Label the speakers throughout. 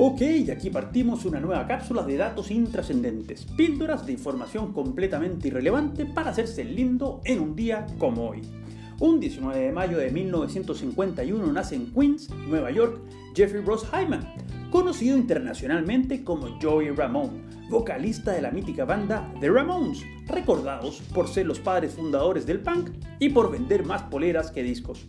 Speaker 1: Ok, aquí partimos una nueva cápsula de datos intrascendentes, píldoras de información completamente irrelevante para hacerse lindo en un día como hoy. Un 19 de mayo de 1951 nace en Queens, Nueva York, Jeffrey Ross Hyman, conocido internacionalmente como Joey Ramone, vocalista de la mítica banda The Ramones, recordados por ser los padres fundadores del punk y por vender más poleras que discos.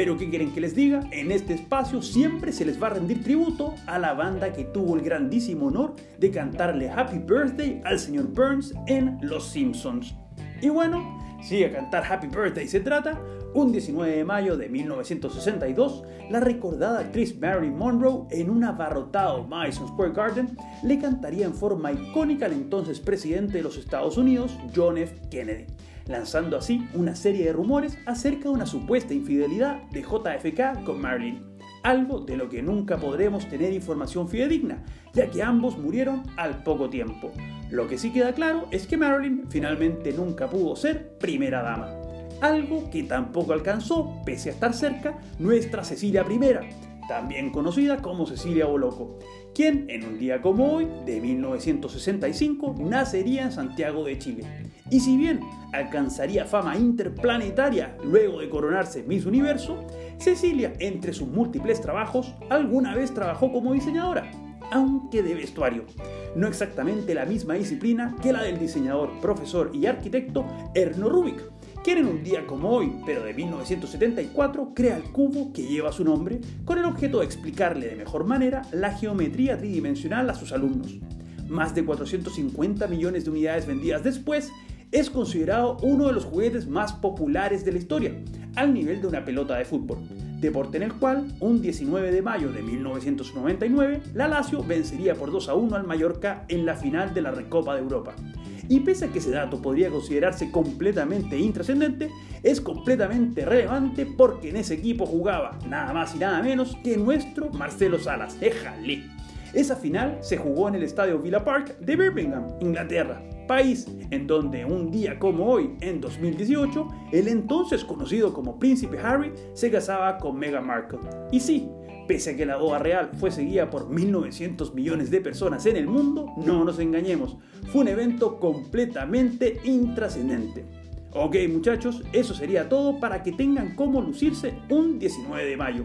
Speaker 1: Pero ¿qué quieren que les diga? En este espacio siempre se les va a rendir tributo a la banda que tuvo el grandísimo honor de cantarle Happy Birthday al señor Burns en Los Simpsons. Y bueno, si a cantar Happy Birthday se trata, un 19 de mayo de 1962, la recordada actriz Marilyn Monroe en un abarrotado Madison Square Garden le cantaría en forma icónica al entonces presidente de los Estados Unidos, John F. Kennedy, lanzando así una serie de rumores acerca de una supuesta infidelidad de JFK con Marilyn algo de lo que nunca podremos tener información fidedigna, ya que ambos murieron al poco tiempo. Lo que sí queda claro es que Marilyn finalmente nunca pudo ser primera dama. Algo que tampoco alcanzó, pese a estar cerca, nuestra Cecilia I, también conocida como Cecilia Boloco, quien en un día como hoy, de 1965, nacería en Santiago de Chile. Y si bien alcanzaría fama interplanetaria luego de coronarse Miss Universo, Cecilia, entre sus múltiples trabajos, alguna vez trabajó como diseñadora, aunque de vestuario. No exactamente la misma disciplina que la del diseñador, profesor y arquitecto Erno Rubik, quien en un día como hoy, pero de 1974, crea el cubo que lleva su nombre con el objeto de explicarle de mejor manera la geometría tridimensional a sus alumnos. Más de 450 millones de unidades vendidas después, es considerado uno de los juguetes más populares de la historia, al nivel de una pelota de fútbol, deporte en el cual, un 19 de mayo de 1999, la Lazio vencería por 2 a 1 al Mallorca en la final de la Recopa de Europa. Y pese a que ese dato podría considerarse completamente intrascendente, es completamente relevante porque en ese equipo jugaba nada más y nada menos que nuestro Marcelo Salas. ¡Éjale! Esa final se jugó en el estadio Villa Park de Birmingham, Inglaterra, país en donde un día como hoy, en 2018, el entonces conocido como Príncipe Harry se casaba con Meghan Markle. Y sí, pese a que la boda real fue seguida por 1.900 millones de personas en el mundo, no nos engañemos, fue un evento completamente intrascendente. Ok muchachos, eso sería todo para que tengan cómo lucirse un 19 de mayo.